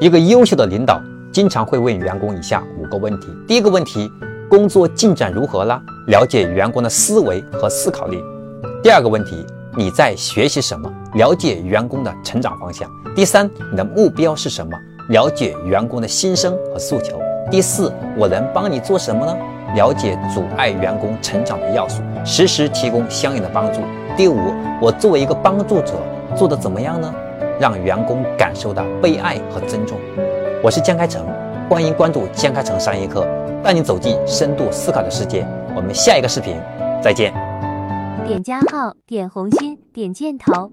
一个优秀的领导经常会问员工以下五个问题：第一个问题，工作进展如何了？了解员工的思维和思考力。第二个问题，你在学习什么？了解员工的成长方向。第三，你的目标是什么？了解员工的心声和诉求。第四，我能帮你做什么呢？了解阻碍员工成长的要素，实时提供相应的帮助。第五，我作为一个帮助者做得怎么样呢？让员工感受到被爱和尊重。我是江开成，欢迎关注江开成商业课，带你走进深度思考的世界。我们下一个视频再见。点加号，点红心，点箭头。